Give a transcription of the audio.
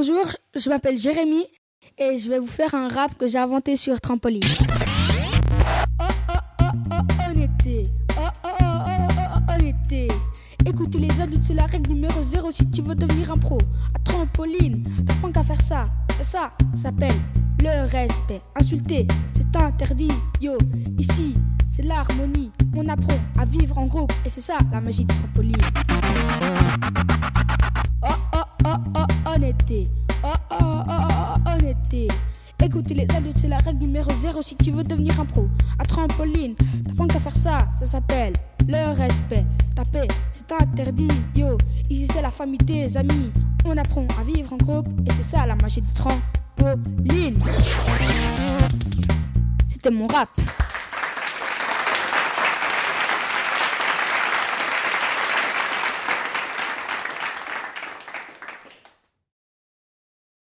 Bonjour, je m'appelle Jérémy et je vais vous faire un rap que j'ai inventé sur trampoline. Oh oh oh oh honnêteté. Oh oh oh oh oh honnêteté. Écoutez les adultes, c'est la règle numéro 0 si tu veux devenir un pro. À trampoline, t'apprends qu'à faire ça. Et ça, s'appelle le respect. Insulter, c'est interdit. Yo, ici, c'est l'harmonie. On apprend à vivre en groupe et c'est ça la magie de trampoline. Écoutez les adultes, c'est la règle numéro 0 si tu veux devenir un pro. À trampoline, t'apprends qu'à faire ça, ça s'appelle le respect. Taper, c'est interdit, yo. Ici c'est la famille, tes amis. On apprend à vivre en groupe et c'est ça la magie du trampoline. C'était mon rap.